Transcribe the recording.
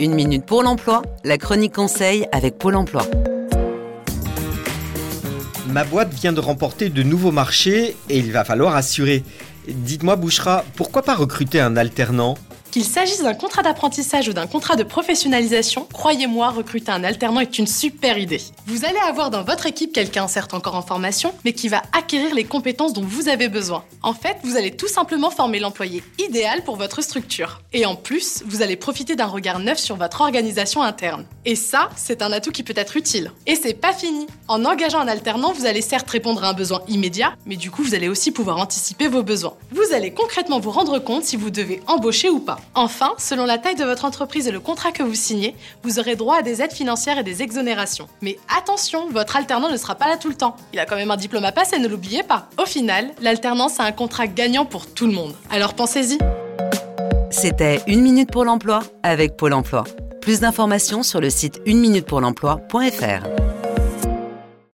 Une minute pour l'emploi, la chronique conseil avec Pôle emploi. Ma boîte vient de remporter de nouveaux marchés et il va falloir assurer. Dites-moi Bouchra, pourquoi pas recruter un alternant? Qu'il s'agisse d'un contrat d'apprentissage ou d'un contrat de professionnalisation, croyez-moi, recruter un alternant est une super idée. Vous allez avoir dans votre équipe quelqu'un certes encore en formation, mais qui va acquérir les compétences dont vous avez besoin. En fait, vous allez tout simplement former l'employé idéal pour votre structure. Et en plus, vous allez profiter d'un regard neuf sur votre organisation interne. Et ça, c'est un atout qui peut être utile. Et c'est pas fini. En engageant un alternant, vous allez certes répondre à un besoin immédiat, mais du coup, vous allez aussi pouvoir anticiper vos besoins. Vous allez concrètement vous rendre compte si vous devez embaucher ou pas. Enfin, selon la taille de votre entreprise et le contrat que vous signez, vous aurez droit à des aides financières et des exonérations. Mais attention, votre alternant ne sera pas là tout le temps. Il a quand même un diplôme à passer, ne l'oubliez pas. Au final, l'alternance a un contrat gagnant pour tout le monde. Alors pensez-y. C'était Une Minute pour l'Emploi avec Pôle Emploi. Plus d'informations sur le site uneminutepourlemploi.fr.